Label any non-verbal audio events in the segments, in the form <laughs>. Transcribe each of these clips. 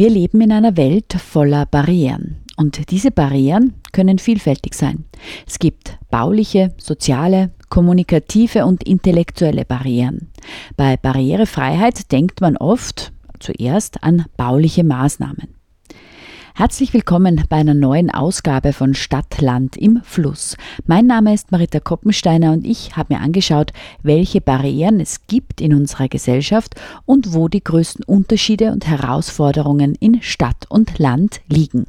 Wir leben in einer Welt voller Barrieren. Und diese Barrieren können vielfältig sein. Es gibt bauliche, soziale, kommunikative und intellektuelle Barrieren. Bei Barrierefreiheit denkt man oft zuerst an bauliche Maßnahmen. Herzlich willkommen bei einer neuen Ausgabe von Stadtland im Fluss. Mein Name ist Marita Koppensteiner und ich habe mir angeschaut, welche Barrieren es gibt in unserer Gesellschaft und wo die größten Unterschiede und Herausforderungen in Stadt und Land liegen.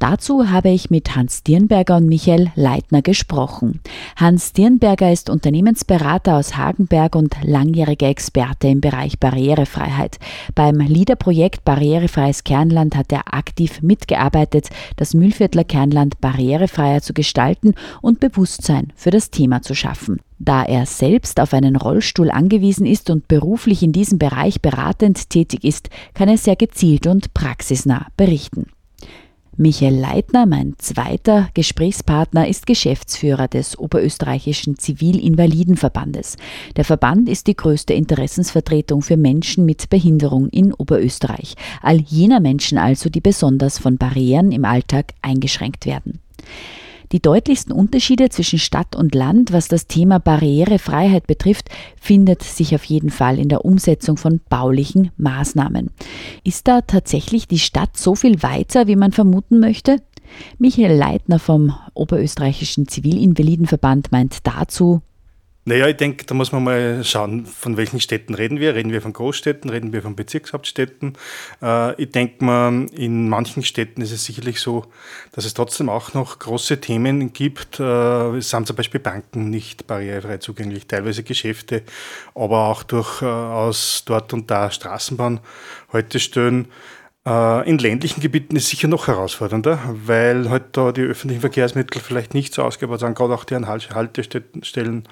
Dazu habe ich mit Hans Dirnberger und Michael Leitner gesprochen. Hans Dirnberger ist Unternehmensberater aus Hagenberg und langjähriger Experte im Bereich Barrierefreiheit. Beim LIDER-Projekt Barrierefreies Kernland hat er aktiv mitgearbeitet, das Mühlviertler Kernland barrierefreier zu gestalten und Bewusstsein für das Thema zu schaffen. Da er selbst auf einen Rollstuhl angewiesen ist und beruflich in diesem Bereich beratend tätig ist, kann er sehr gezielt und praxisnah berichten. Michael Leitner, mein zweiter Gesprächspartner, ist Geschäftsführer des Oberösterreichischen Zivilinvalidenverbandes. Der Verband ist die größte Interessensvertretung für Menschen mit Behinderung in Oberösterreich. All jener Menschen also, die besonders von Barrieren im Alltag eingeschränkt werden. Die deutlichsten Unterschiede zwischen Stadt und Land, was das Thema Barrierefreiheit betrifft, findet sich auf jeden Fall in der Umsetzung von baulichen Maßnahmen. Ist da tatsächlich die Stadt so viel weiter, wie man vermuten möchte? Michael Leitner vom Oberösterreichischen Zivilinvalidenverband meint dazu, naja, ich denke, da muss man mal schauen, von welchen Städten reden wir. Reden wir von Großstädten, reden wir von Bezirkshauptstädten. Äh, ich denke mal, in manchen Städten ist es sicherlich so, dass es trotzdem auch noch große Themen gibt. Äh, es sind zum Beispiel Banken nicht barrierefrei zugänglich, teilweise Geschäfte, aber auch durchaus dort und da Straßenbahnhaltestellen. Äh, in ländlichen Gebieten ist sicher noch herausfordernder, weil halt da die öffentlichen Verkehrsmittel vielleicht nicht so ausgebaut sind, gerade auch an Haltestellen.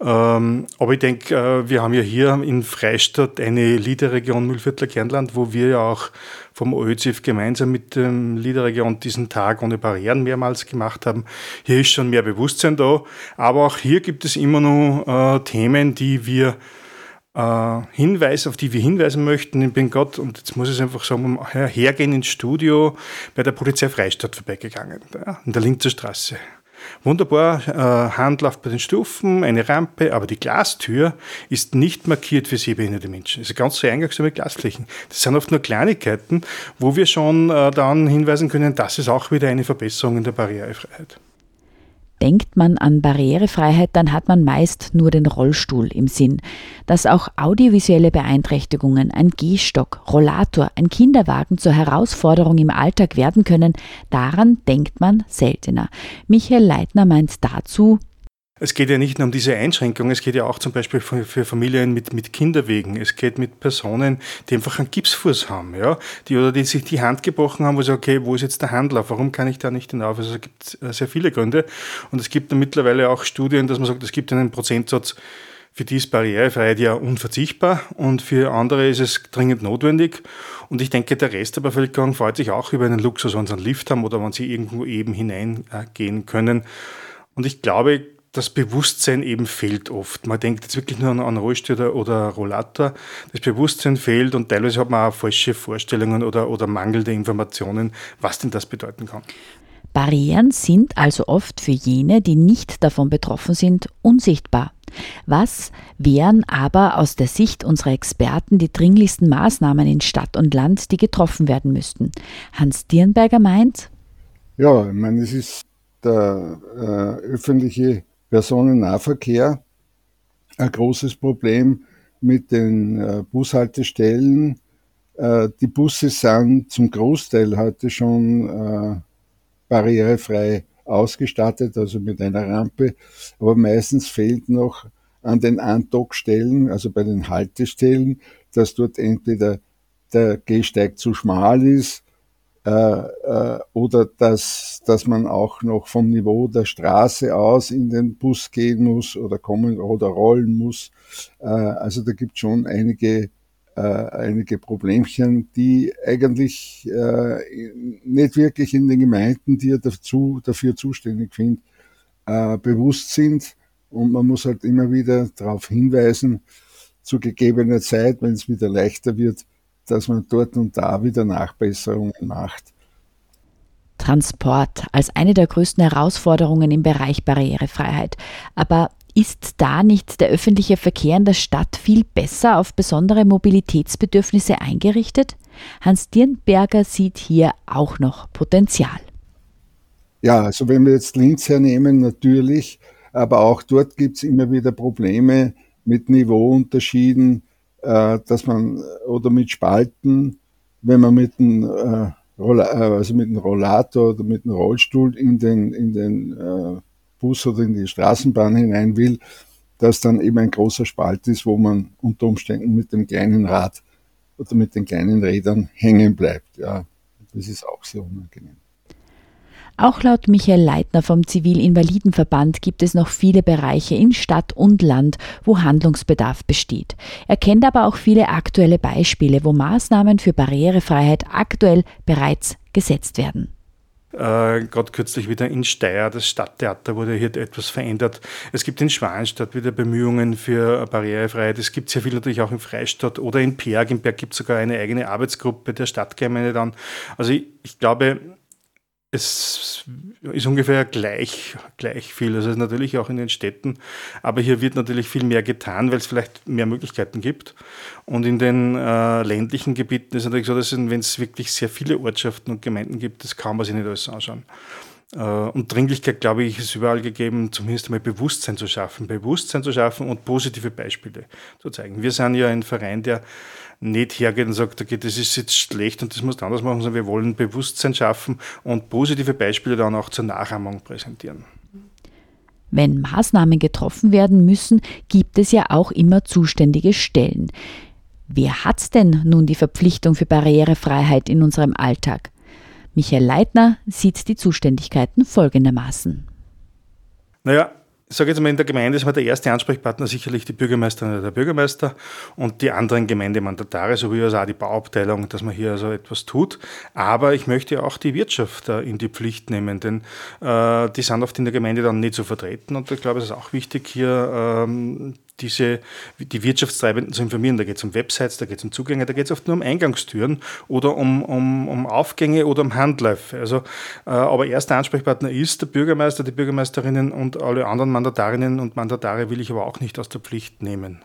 Ähm, aber ich denke, äh, wir haben ja hier in Freistadt eine Liederregion Mühlviertler Kernland, wo wir ja auch vom OÖZIF gemeinsam mit dem Liederregion diesen Tag ohne Barrieren mehrmals gemacht haben. Hier ist schon mehr Bewusstsein da, aber auch hier gibt es immer noch äh, Themen, die wir äh, Hinweise, auf die wir hinweisen möchten. Ich bin Gott, und jetzt muss ich es einfach sagen, hergehen ins Studio bei der Polizei Freistadt vorbeigegangen, in der Linzer Straße. Wunderbar, äh, Handlauf bei den Stufen, eine Rampe, aber die Glastür ist nicht markiert für sehbehinderte Menschen. Also ganz so eingangsame Glasflächen. Das sind oft nur Kleinigkeiten, wo wir schon äh, dann hinweisen können, das ist auch wieder eine Verbesserung in der Barrierefreiheit. Denkt man an Barrierefreiheit, dann hat man meist nur den Rollstuhl im Sinn. Dass auch audiovisuelle Beeinträchtigungen, ein Gehstock, Rollator, ein Kinderwagen zur Herausforderung im Alltag werden können, daran denkt man seltener. Michael Leitner meint dazu, es geht ja nicht nur um diese Einschränkung, es geht ja auch zum Beispiel für, Familien mit, mit Kinderwegen. Es geht mit Personen, die einfach einen Gipsfuß haben, ja, die oder die sich die Hand gebrochen haben, wo sie okay, wo ist jetzt der Handlauf? Warum kann ich da nicht hinauf? Also es gibt äh, sehr viele Gründe. Und es gibt mittlerweile auch Studien, dass man sagt, es gibt einen Prozentsatz, für die ist Barrierefreiheit ja unverzichtbar und für andere ist es dringend notwendig. Und ich denke, der Rest der Bevölkerung freut sich auch über einen Luxus, wenn sie einen Lift haben oder wenn sie irgendwo eben hineingehen können. Und ich glaube, das Bewusstsein eben fehlt oft. Man denkt jetzt wirklich nur an, an Rollstuhl oder, oder Rollator. Das Bewusstsein fehlt und teilweise hat man auch falsche Vorstellungen oder, oder mangelnde Informationen, was denn das bedeuten kann. Barrieren sind also oft für jene, die nicht davon betroffen sind, unsichtbar. Was wären aber aus der Sicht unserer Experten die dringlichsten Maßnahmen in Stadt und Land, die getroffen werden müssten? Hans Dirnberger meint, ja, ich meine, es ist der äh, öffentliche Personennahverkehr ein großes Problem mit den äh, Bushaltestellen. Äh, die Busse sind zum Großteil heute schon äh, barrierefrei ausgestattet, also mit einer Rampe, aber meistens fehlt noch an den Andockstellen, also bei den Haltestellen, dass dort entweder der Gehsteig zu schmal ist oder dass, dass man auch noch vom Niveau der Straße aus in den Bus gehen muss oder kommen oder rollen muss. Äh, also da gibt es schon einige, äh, einige Problemchen, die eigentlich äh, nicht wirklich in den Gemeinden, die ja dazu, dafür zuständig sind, äh, bewusst sind. Und man muss halt immer wieder darauf hinweisen, zu gegebener Zeit, wenn es wieder leichter wird, dass man dort und da wieder Nachbesserungen macht. Transport als eine der größten Herausforderungen im Bereich Barrierefreiheit. Aber ist da nicht der öffentliche Verkehr in der Stadt viel besser auf besondere Mobilitätsbedürfnisse eingerichtet? Hans Dirnberger sieht hier auch noch Potenzial. Ja, also wenn wir jetzt Linz hernehmen, natürlich, aber auch dort gibt es immer wieder Probleme mit Niveauunterschieden, äh, dass man oder mit Spalten, wenn man mit einem äh, äh, also mit einem Rollator oder mit einem Rollstuhl in den, in den äh, Bus oder in die Straßenbahn hinein will, dass dann eben ein großer Spalt ist, wo man unter Umständen mit dem kleinen Rad oder mit den kleinen Rädern hängen bleibt. Ja, das ist auch sehr unangenehm. Auch laut Michael Leitner vom Zivilinvalidenverband gibt es noch viele Bereiche in Stadt und Land, wo Handlungsbedarf besteht. Er kennt aber auch viele aktuelle Beispiele, wo Maßnahmen für Barrierefreiheit aktuell bereits gesetzt werden. Äh, Gerade kürzlich wieder in Steyr, das Stadttheater wurde hier etwas verändert. Es gibt in Schwanstadt wieder Bemühungen für Barrierefreiheit. Es gibt sehr viel natürlich auch in Freistadt oder in Perg. In Perg gibt es sogar eine eigene Arbeitsgruppe der Stadtgemeinde dann. Also ich, ich glaube, es ist ungefähr gleich, gleich viel. Also natürlich auch in den Städten. Aber hier wird natürlich viel mehr getan, weil es vielleicht mehr Möglichkeiten gibt. Und in den äh, ländlichen Gebieten ist es natürlich so, dass wenn es wirklich sehr viele Ortschaften und Gemeinden gibt, das kann man sich nicht alles anschauen. Äh, und Dringlichkeit, glaube ich, ist überall gegeben, zumindest einmal Bewusstsein zu schaffen. Bewusstsein zu schaffen und positive Beispiele zu zeigen. Wir sind ja ein Verein, der nicht hergeht und sagt, okay, das ist jetzt schlecht und das muss anders machen, sondern wir wollen Bewusstsein schaffen und positive Beispiele dann auch zur Nachahmung präsentieren. Wenn Maßnahmen getroffen werden müssen, gibt es ja auch immer zuständige Stellen. Wer hat denn nun die Verpflichtung für Barrierefreiheit in unserem Alltag? Michael Leitner sieht die Zuständigkeiten folgendermaßen. Naja, ich sage jetzt mal, in der Gemeinde ist mal der erste Ansprechpartner sicherlich die Bürgermeisterin oder der Bürgermeister und die anderen Gemeindemandatare, sowie also auch die Bauabteilung, dass man hier also etwas tut. Aber ich möchte auch die Wirtschaft in die Pflicht nehmen, denn äh, die sind oft in der Gemeinde dann nicht so vertreten und ich glaube, es ist auch wichtig, hier ähm, diese, die Wirtschaftstreibenden zu informieren. Da geht es um Websites, da geht es um Zugänge, da geht es oft nur um Eingangstüren oder um, um, um Aufgänge oder um Handläufe. Also, äh, aber erster Ansprechpartner ist der Bürgermeister, die Bürgermeisterinnen und alle anderen Mandatarinnen und Mandatare will ich aber auch nicht aus der Pflicht nehmen.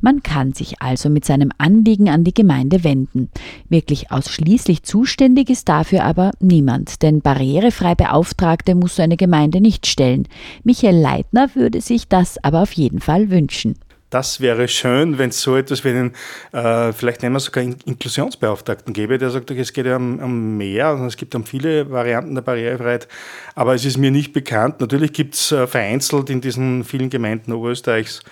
Man kann sich also mit seinem Anliegen an die Gemeinde wenden. Wirklich ausschließlich zuständig ist dafür aber niemand, denn barrierefrei Beauftragte muss so eine Gemeinde nicht stellen. Michael Leitner würde sich das aber auf jeden Fall wünschen. Das wäre schön, wenn es so etwas wie einen, äh, vielleicht nennen wir sogar Inklusionsbeauftragten gäbe, der sagt, okay, es geht ja um, um mehr, also es gibt um viele Varianten der Barrierefreiheit, aber es ist mir nicht bekannt. Natürlich gibt es äh, vereinzelt in diesen vielen Gemeinden Oberösterreichs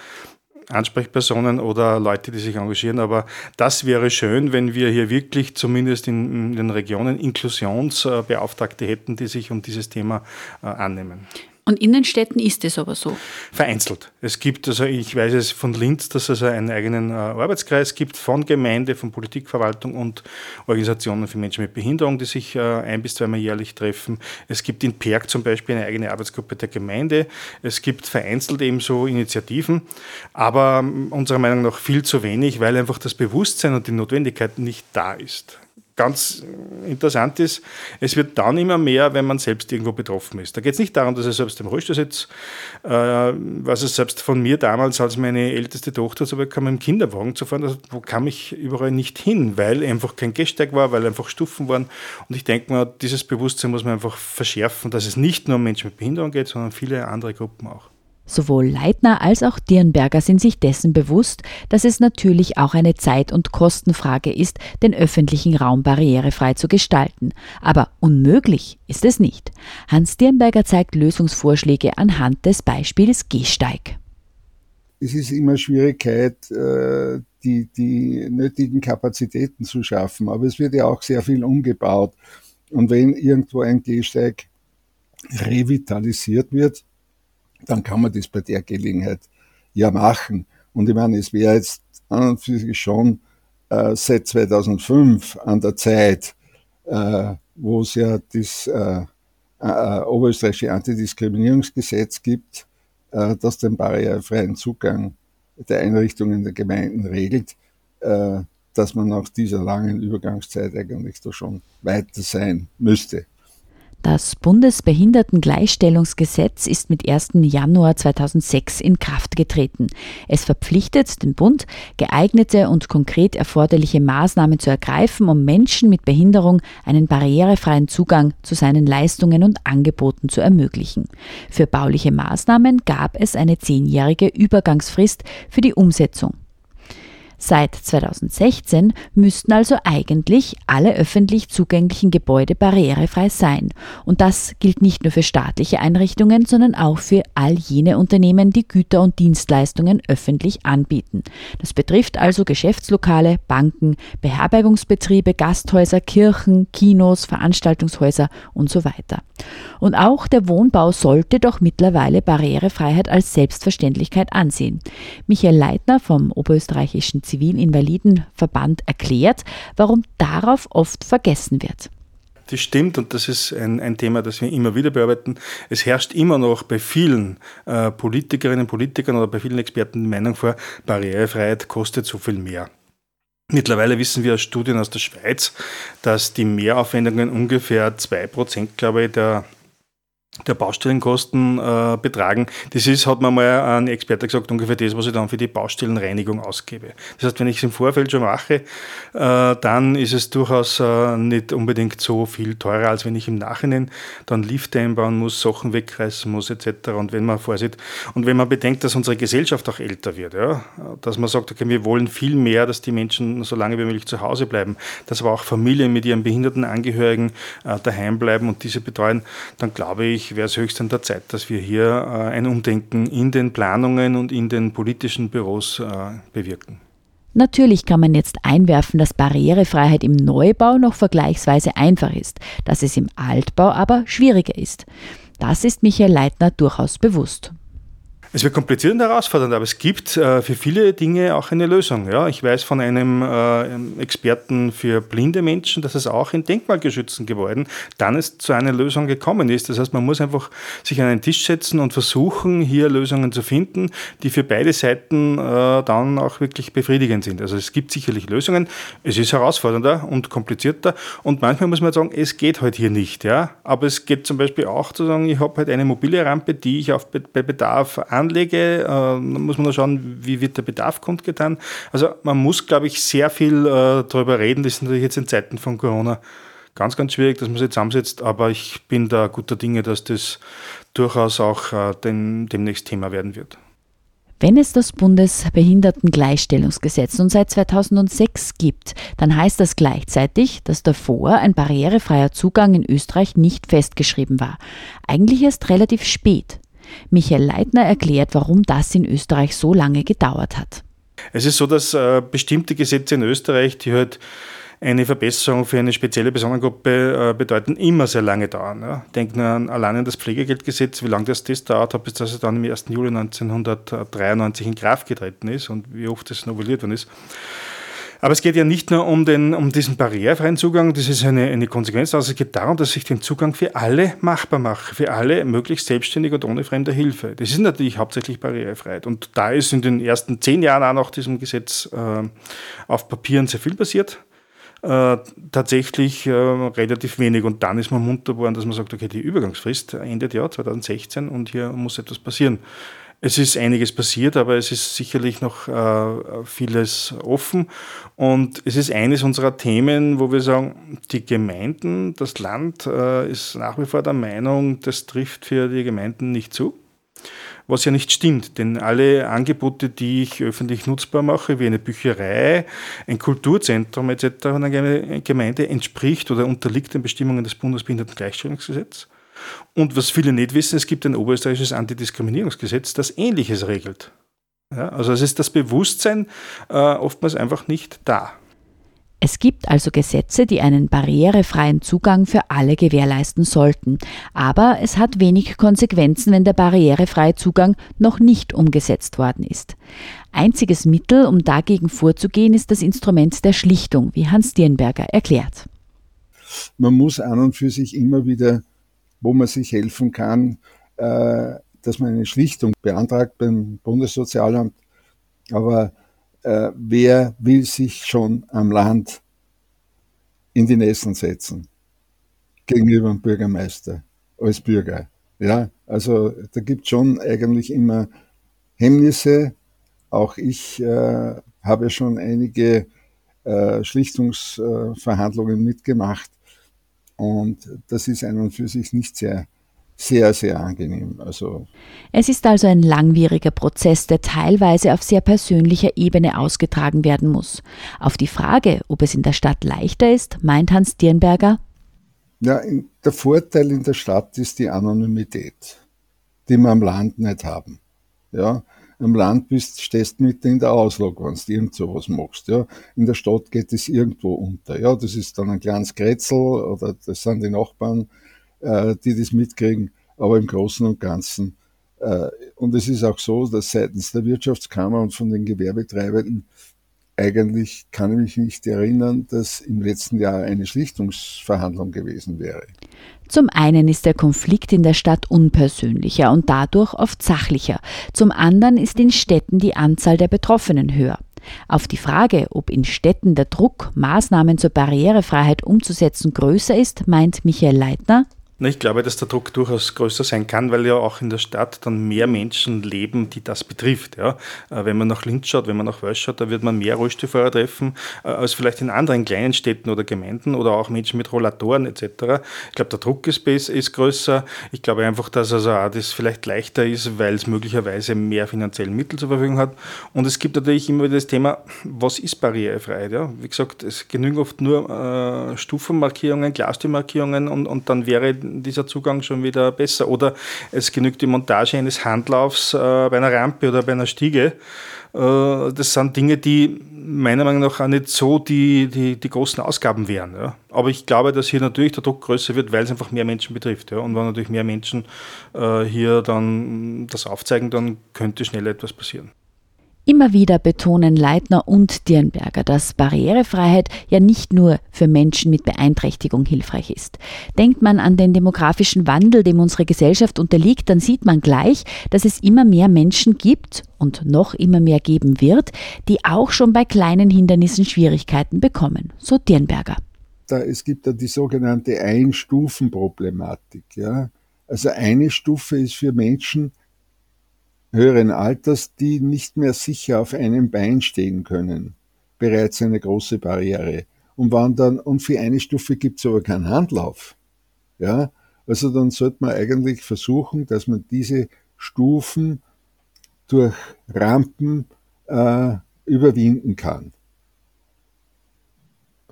Ansprechpersonen oder Leute, die sich engagieren. Aber das wäre schön, wenn wir hier wirklich zumindest in, in den Regionen Inklusionsbeauftragte hätten, die sich um dieses Thema äh, annehmen. Und in den Städten ist es aber so? Vereinzelt. Es gibt, also ich weiß es von Linz, dass es einen eigenen äh, Arbeitskreis gibt von Gemeinde, von Politikverwaltung und Organisationen für Menschen mit Behinderung, die sich äh, ein bis zweimal jährlich treffen. Es gibt in Perg zum Beispiel eine eigene Arbeitsgruppe der Gemeinde. Es gibt vereinzelt ebenso Initiativen, aber ähm, unserer Meinung nach viel zu wenig, weil einfach das Bewusstsein und die Notwendigkeit nicht da ist ganz interessant ist, es wird dann immer mehr, wenn man selbst irgendwo betroffen ist. Da geht es nicht darum, dass er selbst im Rollstuhl sitzt, äh, was es selbst von mir damals, als meine älteste Tochter so bekam, im Kinderwagen zu fahren, also, wo kam ich überall nicht hin, weil einfach kein Gehsteig war, weil einfach Stufen waren. Und ich denke mal, dieses Bewusstsein muss man einfach verschärfen, dass es nicht nur um Menschen mit Behinderung geht, sondern viele andere Gruppen auch. Sowohl Leitner als auch Dirnberger sind sich dessen bewusst, dass es natürlich auch eine Zeit- und Kostenfrage ist, den öffentlichen Raum barrierefrei zu gestalten. Aber unmöglich ist es nicht. Hans Dirnberger zeigt Lösungsvorschläge anhand des Beispiels Gehsteig. es ist immer Schwierigkeit, äh, die, die nötigen Kapazitäten zu schaffen. Aber es wird ja auch sehr viel umgebaut. Und wenn irgendwo ein Gehsteig revitalisiert wird, dann kann man das bei der Gelegenheit ja machen. Und ich meine, es wäre jetzt an und für sich schon äh, seit 2005 an der Zeit, äh, wo es ja das äh, äh, oberösterreichische Antidiskriminierungsgesetz gibt, äh, das den barrierefreien Zugang der Einrichtungen der Gemeinden regelt, äh, dass man nach dieser langen Übergangszeit eigentlich da schon weiter sein müsste. Das Bundesbehindertengleichstellungsgesetz ist mit 1. Januar 2006 in Kraft getreten. Es verpflichtet den Bund, geeignete und konkret erforderliche Maßnahmen zu ergreifen, um Menschen mit Behinderung einen barrierefreien Zugang zu seinen Leistungen und Angeboten zu ermöglichen. Für bauliche Maßnahmen gab es eine zehnjährige Übergangsfrist für die Umsetzung. Seit 2016 müssten also eigentlich alle öffentlich zugänglichen Gebäude barrierefrei sein. Und das gilt nicht nur für staatliche Einrichtungen, sondern auch für all jene Unternehmen, die Güter und Dienstleistungen öffentlich anbieten. Das betrifft also Geschäftslokale, Banken, Beherbergungsbetriebe, Gasthäuser, Kirchen, Kinos, Veranstaltungshäuser und so weiter. Und auch der Wohnbau sollte doch mittlerweile Barrierefreiheit als Selbstverständlichkeit ansehen. Michael Leitner vom Oberösterreichischen Zivilinvalidenverband erklärt, warum darauf oft vergessen wird. Das stimmt und das ist ein, ein Thema, das wir immer wieder bearbeiten. Es herrscht immer noch bei vielen äh, Politikerinnen und Politikern oder bei vielen Experten die Meinung vor, Barrierefreiheit kostet so viel mehr. Mittlerweile wissen wir aus Studien aus der Schweiz, dass die Mehraufwendungen ungefähr 2%, glaube ich, der der Baustellenkosten äh, betragen. Das ist, hat man mal ein Experte gesagt, ungefähr das, was ich dann für die Baustellenreinigung ausgebe. Das heißt, wenn ich es im Vorfeld schon mache, äh, dann ist es durchaus äh, nicht unbedingt so viel teurer, als wenn ich im Nachhinein dann Lifte einbauen muss, Sachen wegreißen muss etc. Und wenn man vorsieht und wenn man bedenkt, dass unsere Gesellschaft auch älter wird, ja, dass man sagt, okay, wir wollen viel mehr, dass die Menschen so lange wie möglich zu Hause bleiben, dass aber auch Familien mit ihren behinderten Angehörigen äh, daheim bleiben und diese betreuen, dann glaube ich, wäre es höchst an der Zeit, dass wir hier äh, ein Umdenken in den Planungen und in den politischen Büros äh, bewirken. Natürlich kann man jetzt einwerfen, dass Barrierefreiheit im Neubau noch vergleichsweise einfach ist, dass es im Altbau aber schwieriger ist. Das ist Michael Leitner durchaus bewusst. Es wird kompliziert und herausfordernd, aber es gibt äh, für viele Dinge auch eine Lösung. Ja? Ich weiß von einem äh, Experten für blinde Menschen, dass es auch in denkmalgeschützten Gebäuden dann es zu einer Lösung gekommen ist. Das heißt, man muss einfach sich an einen Tisch setzen und versuchen, hier Lösungen zu finden, die für beide Seiten äh, dann auch wirklich befriedigend sind. Also es gibt sicherlich Lösungen. Es ist herausfordernder und komplizierter und manchmal muss man sagen, es geht halt hier nicht. Ja? Aber es geht zum Beispiel auch zu sagen, ich habe halt eine mobile Rampe, die ich auf, bei Bedarf an anlege, äh, muss man da schauen, wie wird der Bedarf kundgetan. Also man muss, glaube ich, sehr viel äh, darüber reden. Das ist natürlich jetzt in Zeiten von Corona ganz, ganz schwierig, dass man sich zusammensetzt, aber ich bin da guter Dinge, dass das durchaus auch äh, den, demnächst Thema werden wird. Wenn es das Bundesbehindertengleichstellungsgesetz nun seit 2006 gibt, dann heißt das gleichzeitig, dass davor ein barrierefreier Zugang in Österreich nicht festgeschrieben war. Eigentlich erst relativ spät. Michael Leitner erklärt, warum das in Österreich so lange gedauert hat. Es ist so, dass äh, bestimmte Gesetze in Österreich, die halt eine Verbesserung für eine spezielle Personengruppe äh, bedeuten, immer sehr lange dauern. Ja. Denkt nur an, allein an das Pflegegeldgesetz, wie lange das, das dauert bis das dann am 1. Juli 1993 in Kraft getreten ist und wie oft das novelliert worden ist. Aber es geht ja nicht nur um, den, um diesen barrierefreien Zugang, das ist eine, eine Konsequenz, sondern es geht darum, dass ich den Zugang für alle machbar mache, für alle möglichst selbstständig und ohne fremde Hilfe. Das ist natürlich hauptsächlich Barrierefreiheit. Und da ist in den ersten zehn Jahren auch nach diesem Gesetz äh, auf Papieren sehr viel passiert. Äh, tatsächlich äh, relativ wenig. Und dann ist man munter geworden, dass man sagt, okay, die Übergangsfrist endet ja 2016 und hier muss etwas passieren. Es ist einiges passiert, aber es ist sicherlich noch äh, vieles offen. Und es ist eines unserer Themen, wo wir sagen, die Gemeinden, das Land äh, ist nach wie vor der Meinung, das trifft für die Gemeinden nicht zu. Was ja nicht stimmt, denn alle Angebote, die ich öffentlich nutzbar mache, wie eine Bücherei, ein Kulturzentrum etc., einer Gemeinde entspricht oder unterliegt den Bestimmungen des Bundesbehindertengleichstellungsgesetzes. Und was viele nicht wissen, es gibt ein oberösterreichisches Antidiskriminierungsgesetz, das Ähnliches regelt. Ja, also es ist das Bewusstsein äh, oftmals einfach nicht da. Es gibt also Gesetze, die einen barrierefreien Zugang für alle gewährleisten sollten. Aber es hat wenig Konsequenzen, wenn der barrierefreie Zugang noch nicht umgesetzt worden ist. Einziges Mittel, um dagegen vorzugehen, ist das Instrument der Schlichtung, wie Hans Dirnberger erklärt. Man muss an und für sich immer wieder, wo man sich helfen kann, äh, dass man eine Schlichtung beantragt beim Bundessozialamt. Aber äh, wer will sich schon am Land in die Nässen setzen gegenüber dem Bürgermeister als Bürger. Ja, also da gibt schon eigentlich immer Hemmnisse. Auch ich äh, habe schon einige äh, Schlichtungsverhandlungen mitgemacht und das ist an und für sich nicht sehr sehr, sehr angenehm. Also es ist also ein langwieriger Prozess, der teilweise auf sehr persönlicher Ebene ausgetragen werden muss. Auf die Frage, ob es in der Stadt leichter ist, meint Hans Dirnberger. Ja, der Vorteil in der Stadt ist die Anonymität, die wir am Land nicht haben. Ja, am Land bist, stehst mitten in der Auslage, wenn du irgend sowas machst. Ja. In der Stadt geht es irgendwo unter. Ja, das ist dann ein kleines Kretzel oder das sind die Nachbarn äh, die das mitkriegen, aber im Großen und Ganzen. Äh, und es ist auch so, dass seitens der Wirtschaftskammer und von den Gewerbetreibenden eigentlich kann ich mich nicht erinnern, dass im letzten Jahr eine Schlichtungsverhandlung gewesen wäre. Zum einen ist der Konflikt in der Stadt unpersönlicher und dadurch oft sachlicher. Zum anderen ist in Städten die Anzahl der Betroffenen höher. Auf die Frage, ob in Städten der Druck, Maßnahmen zur Barrierefreiheit umzusetzen, größer ist, meint Michael Leitner, ich glaube, dass der Druck durchaus größer sein kann, weil ja auch in der Stadt dann mehr Menschen leben, die das betrifft. Ja. Äh, wenn man nach Linz schaut, wenn man nach Wels schaut, da wird man mehr Rollstuhlfahrer treffen äh, als vielleicht in anderen kleinen Städten oder Gemeinden oder auch Menschen mit Rollatoren etc. Ich glaube, der Druck ist, ist größer. Ich glaube einfach, dass also auch das vielleicht leichter ist, weil es möglicherweise mehr finanzielle Mittel zur Verfügung hat. Und es gibt natürlich immer wieder das Thema, was ist Barrierefreiheit? Ja? Wie gesagt, es genügen oft nur äh, Stufenmarkierungen, Glastürmarkierungen und, und dann wäre dieser Zugang schon wieder besser. Oder es genügt die Montage eines Handlaufs äh, bei einer Rampe oder bei einer Stiege. Äh, das sind Dinge, die meiner Meinung nach auch nicht so die, die, die großen Ausgaben wären. Ja. Aber ich glaube, dass hier natürlich der Druck größer wird, weil es einfach mehr Menschen betrifft. Ja. Und wenn natürlich mehr Menschen äh, hier dann das aufzeigen, dann könnte schnell etwas passieren. Immer wieder betonen Leitner und Dirnberger, dass Barrierefreiheit ja nicht nur für Menschen mit Beeinträchtigung hilfreich ist. Denkt man an den demografischen Wandel, dem unsere Gesellschaft unterliegt, dann sieht man gleich, dass es immer mehr Menschen gibt und noch immer mehr geben wird, die auch schon bei kleinen Hindernissen Schwierigkeiten bekommen. So Dirnberger. Da, es gibt ja die sogenannte Einstufenproblematik. Ja? Also eine Stufe ist für Menschen, höheren Alters, die nicht mehr sicher auf einem Bein stehen können, bereits eine große Barriere. Und wandern, und für eine Stufe gibt es aber keinen Handlauf. Ja, also dann sollte man eigentlich versuchen, dass man diese Stufen durch Rampen äh, überwinden kann.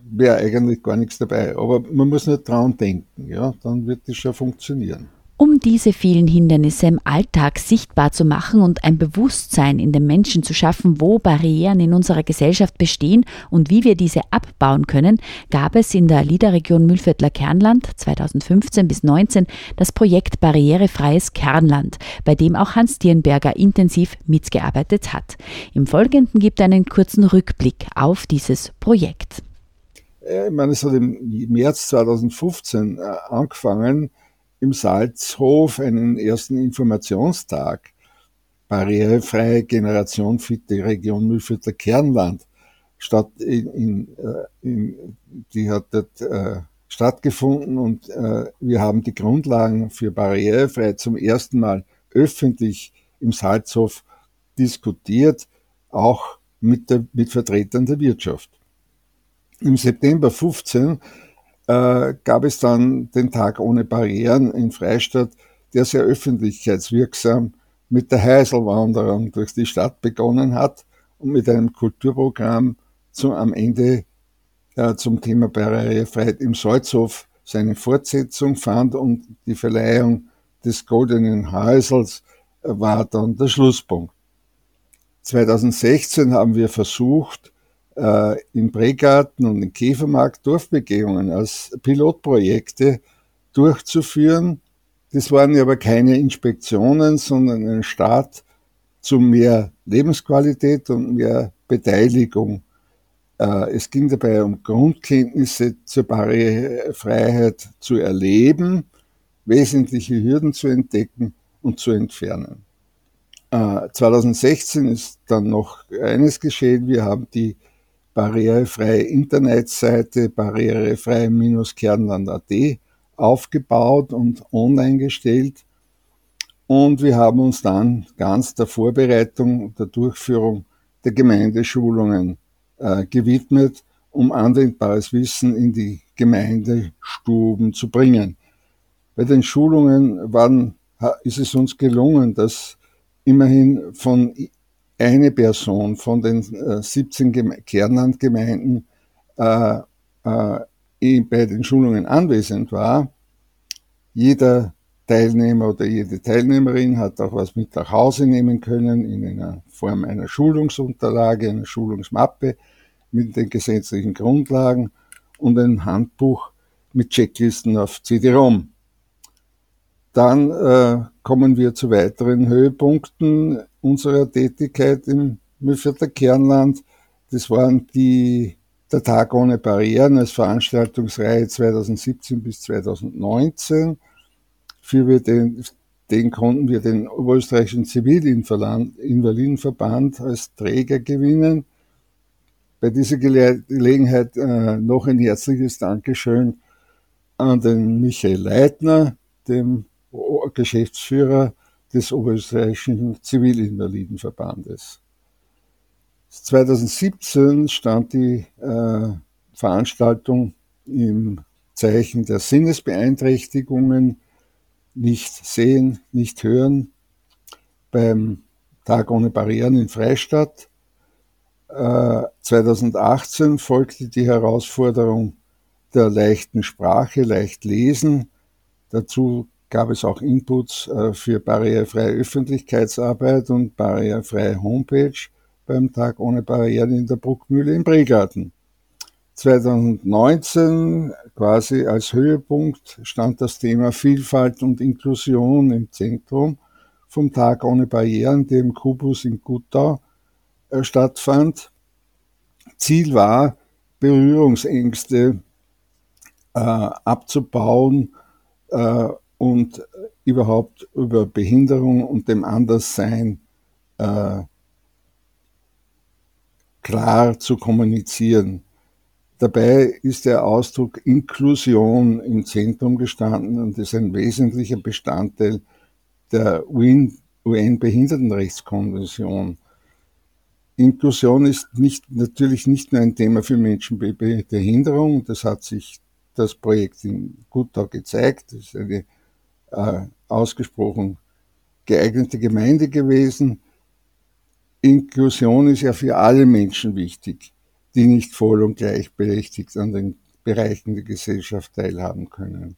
Wäre eigentlich gar nichts dabei. Aber man muss nicht dran denken, ja, dann wird das schon funktionieren. Um diese vielen Hindernisse im Alltag sichtbar zu machen und ein Bewusstsein in den Menschen zu schaffen, wo Barrieren in unserer Gesellschaft bestehen und wie wir diese abbauen können, gab es in der Liederregion Mühlviertler Kernland 2015 bis 2019 das Projekt Barrierefreies Kernland, bei dem auch Hans Dirnberger intensiv mitgearbeitet hat. Im Folgenden gibt er einen kurzen Rückblick auf dieses Projekt. Ich meine, es hat im März 2015 äh, angefangen, im Salzhof einen ersten Informationstag. Barrierefreie Generation Fitte Region Mühlviertler Kernland statt in, in, äh, in, die hat dort äh, stattgefunden und äh, wir haben die Grundlagen für Barrierefreiheit zum ersten Mal öffentlich im Salzhof diskutiert, auch mit, der, mit Vertretern der Wirtschaft. Im September 15 äh, gab es dann den Tag ohne Barrieren in Freistadt, der sehr öffentlichkeitswirksam mit der Heiselwanderung durch die Stadt begonnen hat und mit einem Kulturprogramm zum, am Ende äh, zum Thema Barrierefreiheit im Salzhof seine Fortsetzung fand und die Verleihung des Goldenen Häusels war dann der Schlusspunkt. 2016 haben wir versucht, äh, im Bregarten und im Käfermarkt Dorfbegehungen als Pilotprojekte durchzuführen. Das waren aber keine Inspektionen, sondern ein Start zu mehr Lebensqualität und mehr Beteiligung. Äh, es ging dabei um Grundkenntnisse zur Barrierefreiheit zu erleben, wesentliche Hürden zu entdecken und zu entfernen. 2016 äh, ist dann noch eines geschehen. Wir haben die barrierefreie Internetseite barrierefrei-kernland.at aufgebaut und online gestellt. Und wir haben uns dann ganz der Vorbereitung und der Durchführung der Gemeindeschulungen äh, gewidmet, um anwendbares Wissen in die Gemeindestuben zu bringen. Bei den Schulungen waren, ist es uns gelungen, dass immerhin von eine Person von den äh, 17 Geme Kernlandgemeinden äh, äh, bei den Schulungen anwesend war. Jeder Teilnehmer oder jede Teilnehmerin hat auch was mit nach Hause nehmen können in einer Form einer Schulungsunterlage, einer Schulungsmappe mit den gesetzlichen Grundlagen und ein Handbuch mit Checklisten auf CD-ROM. Dann äh, kommen wir zu weiteren Höhepunkten unserer Tätigkeit im Müllviertler Kernland. Das waren die, der Tag ohne Barrieren als Veranstaltungsreihe 2017 bis 2019. Für wir den, den konnten wir den Oberösterreichischen Zivilinvalidenverband als Träger gewinnen. Bei dieser Gelegenheit äh, noch ein herzliches Dankeschön an den Michael Leitner, dem Geschäftsführer des Oberösterreichischen Zivilinvalidenverbandes. 2017 stand die äh, Veranstaltung im Zeichen der Sinnesbeeinträchtigungen, nicht sehen, nicht hören, beim Tag ohne Barrieren in Freistadt. Äh, 2018 folgte die Herausforderung der leichten Sprache, leicht lesen. Dazu gab es auch Inputs äh, für barrierefreie Öffentlichkeitsarbeit und barrierefreie Homepage beim Tag ohne Barrieren in der Bruckmühle im Bregarten. 2019 quasi als Höhepunkt stand das Thema Vielfalt und Inklusion im Zentrum vom Tag ohne Barrieren, der im Kubus in Guttau äh, stattfand. Ziel war, Berührungsängste äh, abzubauen äh, und überhaupt über Behinderung und dem Anderssein äh, klar zu kommunizieren. Dabei ist der Ausdruck Inklusion im Zentrum gestanden und ist ein wesentlicher Bestandteil der UN-Behindertenrechtskonvention. Inklusion ist nicht, natürlich nicht nur ein Thema für Menschen mit Behinderung, das hat sich das Projekt in Guttau gezeigt. Das ist eine äh, ausgesprochen geeignete Gemeinde gewesen. Inklusion ist ja für alle Menschen wichtig, die nicht voll und gleichberechtigt an den Bereichen der Gesellschaft teilhaben können.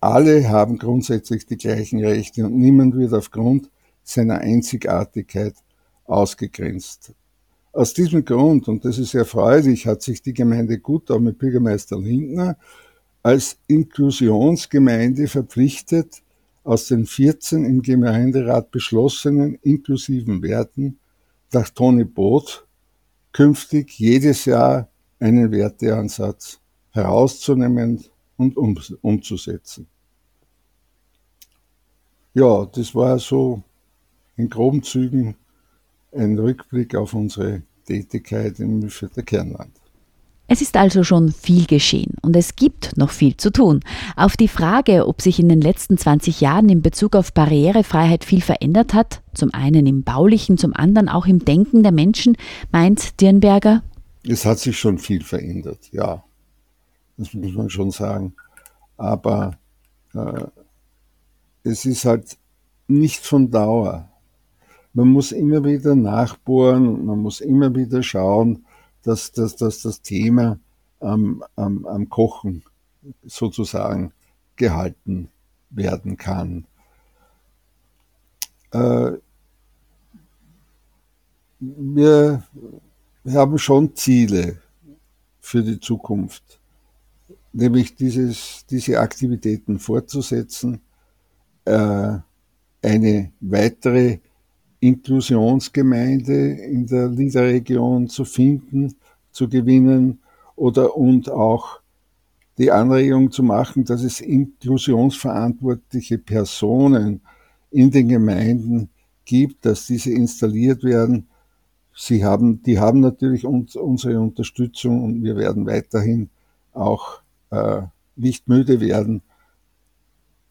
Alle haben grundsätzlich die gleichen Rechte und niemand wird aufgrund seiner Einzigartigkeit ausgegrenzt. Aus diesem Grund, und das ist erfreulich, hat sich die Gemeinde Gutau mit Bürgermeister Lindner als Inklusionsgemeinde verpflichtet, aus den 14 im Gemeinderat beschlossenen inklusiven Werten nach Toni Boot künftig jedes Jahr einen Werteansatz herauszunehmen und um, umzusetzen. Ja, das war so in groben Zügen ein Rückblick auf unsere Tätigkeit im Mühlviertler Kernland. Es ist also schon viel geschehen und es gibt noch viel zu tun. Auf die Frage, ob sich in den letzten 20 Jahren in Bezug auf Barrierefreiheit viel verändert hat, zum einen im baulichen, zum anderen auch im Denken der Menschen, meint Dirnberger? Es hat sich schon viel verändert, ja. Das muss man schon sagen. Aber äh, es ist halt nicht von Dauer. Man muss immer wieder nachbohren, man muss immer wieder schauen, dass, dass, dass das Thema am, am, am Kochen sozusagen gehalten werden kann. Äh, wir haben schon Ziele für die Zukunft, nämlich dieses, diese Aktivitäten fortzusetzen, äh, eine weitere Inklusionsgemeinde in der Liederregion zu finden, zu gewinnen oder und auch die Anregung zu machen, dass es inklusionsverantwortliche Personen in den Gemeinden gibt, dass diese installiert werden. Sie haben, die haben natürlich uns, unsere Unterstützung und wir werden weiterhin auch äh, nicht müde werden,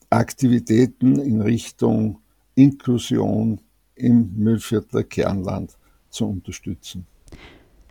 Aktivitäten in Richtung Inklusion im Müllviertler Kernland zu unterstützen.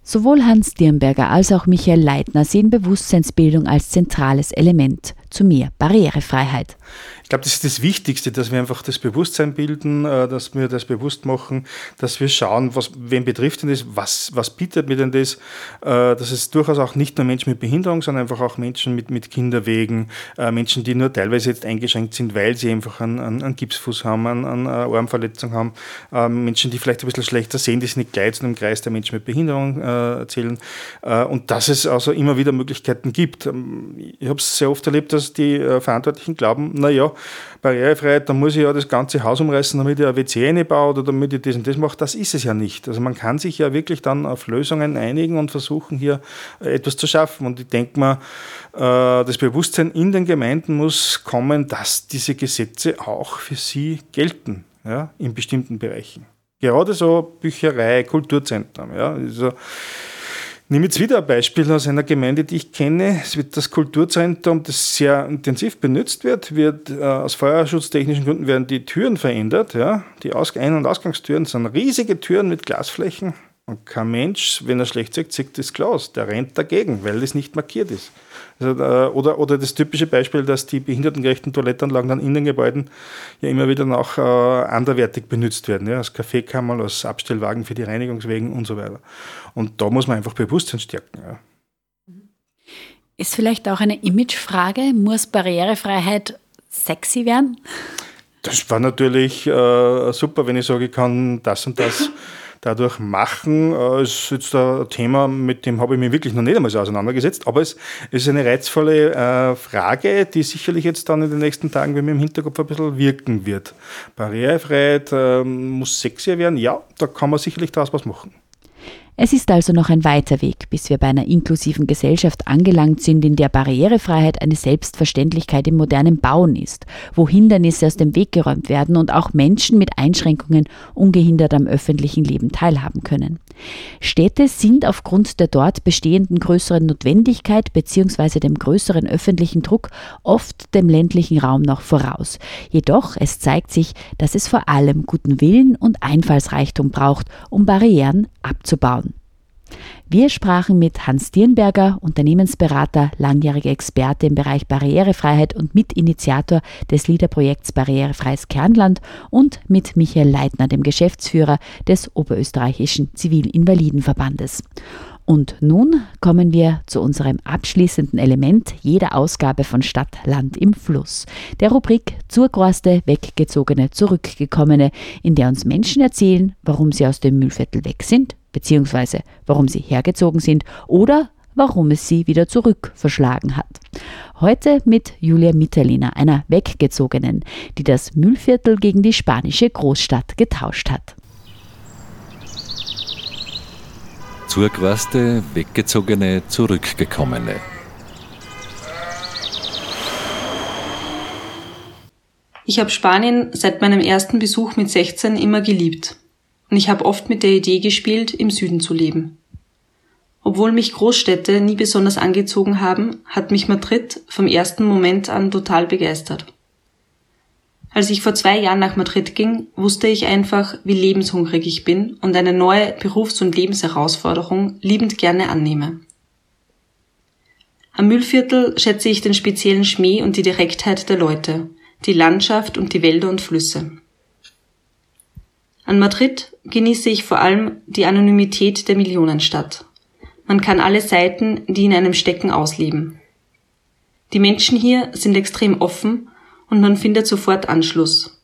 Sowohl Hans Dirnberger als auch Michael Leitner sehen Bewusstseinsbildung als zentrales Element zu mehr Barrierefreiheit. Ich glaube, das ist das Wichtigste, dass wir einfach das Bewusstsein bilden, äh, dass wir das bewusst machen, dass wir schauen, was, wen betrifft denn das, was, was bietet mir denn das, äh, dass es durchaus auch nicht nur Menschen mit Behinderung, sondern einfach auch Menschen mit, mit Kinderwegen, äh, Menschen, die nur teilweise jetzt eingeschränkt sind, weil sie einfach einen, einen, einen Gipsfuß haben, eine, eine Armverletzung haben, Menschen, die vielleicht ein bisschen schlechter sehen, die sind nicht gleich zu einem Kreis der Menschen mit Behinderung zählen und dass es also immer wieder Möglichkeiten gibt. Ähm, ich habe es sehr oft erlebt, dass die Verantwortlichen glauben, naja, Barrierefreiheit, dann muss ich ja das ganze Haus umreißen, damit ich ein WC einbaue oder damit ich das und das mache. Das ist es ja nicht. Also man kann sich ja wirklich dann auf Lösungen einigen und versuchen, hier etwas zu schaffen. Und ich denke mal, äh, das Bewusstsein in den Gemeinden muss kommen, dass diese Gesetze auch für sie gelten, ja, in bestimmten Bereichen. Gerade so Bücherei, Kulturzentren. Ja, also nehme jetzt wieder ein Beispiel aus einer Gemeinde, die ich kenne. Es wird das Kulturzentrum, das sehr intensiv benutzt wird, wird äh, aus feuerschutztechnischen Gründen werden die Türen verändert. Ja? Die Aus Ein- und Ausgangstüren sind riesige Türen mit Glasflächen. Und kein Mensch, wenn er schlecht sieht, sieht das Glas. Der rennt dagegen, weil es nicht markiert ist. Also, äh, oder, oder das typische Beispiel, dass die behindertengerechten Toilettenanlagen dann in den Gebäuden ja immer wieder noch äh, anderwertig benutzt werden. Ja, als Kaffeekammer, als Abstellwagen für die Reinigungswegen und so weiter. Und da muss man einfach Bewusstsein stärken. Ja. Ist vielleicht auch eine Imagefrage. Muss Barrierefreiheit sexy werden? Das war natürlich äh, super, wenn ich sage, ich kann das und das <laughs> dadurch machen, äh, ist jetzt ein Thema, mit dem habe ich mich wirklich noch nicht einmal so auseinandergesetzt. Aber es ist eine reizvolle äh, Frage, die sicherlich jetzt dann in den nächsten Tagen bei mir im Hinterkopf ein bisschen wirken wird. Barrierefreiheit äh, muss sexier werden. Ja, da kann man sicherlich daraus was machen. Es ist also noch ein weiter Weg, bis wir bei einer inklusiven Gesellschaft angelangt sind, in der Barrierefreiheit eine Selbstverständlichkeit im modernen Bauen ist, wo Hindernisse aus dem Weg geräumt werden und auch Menschen mit Einschränkungen ungehindert am öffentlichen Leben teilhaben können. Städte sind aufgrund der dort bestehenden größeren Notwendigkeit bzw. dem größeren öffentlichen Druck oft dem ländlichen Raum noch voraus. Jedoch es zeigt sich, dass es vor allem guten Willen und Einfallsreichtum braucht, um Barrieren abzubauen. Wir sprachen mit Hans Dirnberger, Unternehmensberater, langjähriger Experte im Bereich Barrierefreiheit und Mitinitiator des LIDER-Projekts Barrierefreies Kernland und mit Michael Leitner, dem Geschäftsführer des Oberösterreichischen Zivilinvalidenverbandes. Und nun kommen wir zu unserem abschließenden Element jeder Ausgabe von Stadt, Land im Fluss, der Rubrik Zurgroste, Weggezogene, Zurückgekommene, in der uns Menschen erzählen, warum sie aus dem Müllviertel weg sind, beziehungsweise warum sie hergezogen sind oder warum es sie wieder zurück verschlagen hat. Heute mit Julia Mitterliner, einer Weggezogenen, die das Müllviertel gegen die spanische Großstadt getauscht hat. Zurgereiste, Weggezogene, Zurückgekommene. Ich habe Spanien seit meinem ersten Besuch mit 16 immer geliebt und ich habe oft mit der Idee gespielt, im Süden zu leben. Obwohl mich Großstädte nie besonders angezogen haben, hat mich Madrid vom ersten Moment an total begeistert. Als ich vor zwei Jahren nach Madrid ging, wusste ich einfach, wie lebenshungrig ich bin und eine neue Berufs- und Lebensherausforderung liebend gerne annehme. Am Müllviertel schätze ich den speziellen Schmäh und die Direktheit der Leute, die Landschaft und die Wälder und Flüsse. An Madrid genieße ich vor allem die Anonymität der Millionenstadt. Man kann alle Seiten, die in einem stecken, ausleben. Die Menschen hier sind extrem offen und man findet sofort Anschluss.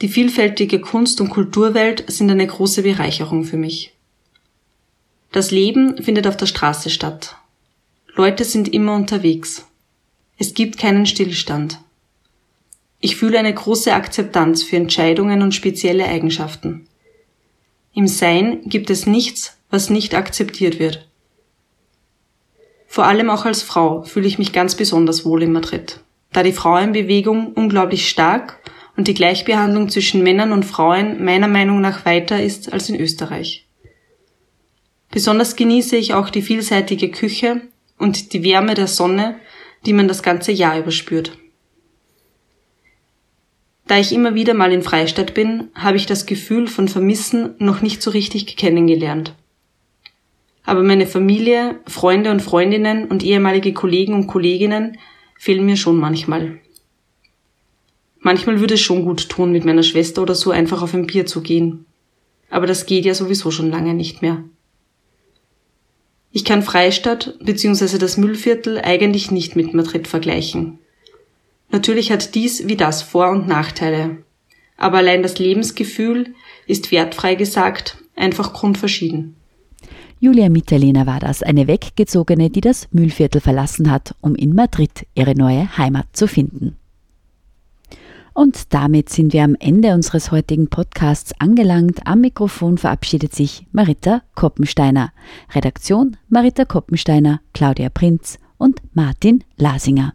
Die vielfältige Kunst- und Kulturwelt sind eine große Bereicherung für mich. Das Leben findet auf der Straße statt. Leute sind immer unterwegs. Es gibt keinen Stillstand. Ich fühle eine große Akzeptanz für Entscheidungen und spezielle Eigenschaften. Im Sein gibt es nichts, was nicht akzeptiert wird. Vor allem auch als Frau fühle ich mich ganz besonders wohl in Madrid, da die Frauenbewegung unglaublich stark und die Gleichbehandlung zwischen Männern und Frauen meiner Meinung nach weiter ist als in Österreich. Besonders genieße ich auch die vielseitige Küche und die Wärme der Sonne, die man das ganze Jahr überspürt. Da ich immer wieder mal in Freistadt bin, habe ich das Gefühl von Vermissen noch nicht so richtig kennengelernt. Aber meine Familie, Freunde und Freundinnen und ehemalige Kollegen und Kolleginnen fehlen mir schon manchmal. Manchmal würde es schon gut tun, mit meiner Schwester oder so einfach auf ein Bier zu gehen. Aber das geht ja sowieso schon lange nicht mehr. Ich kann Freistadt bzw. das Müllviertel eigentlich nicht mit Madrid vergleichen. Natürlich hat dies wie das Vor- und Nachteile. Aber allein das Lebensgefühl ist wertfrei gesagt einfach grundverschieden. Julia Mitterlehner war das, eine Weggezogene, die das Mühlviertel verlassen hat, um in Madrid ihre neue Heimat zu finden. Und damit sind wir am Ende unseres heutigen Podcasts angelangt. Am Mikrofon verabschiedet sich Marita Koppensteiner. Redaktion Marita Koppensteiner, Claudia Prinz und Martin Lasinger.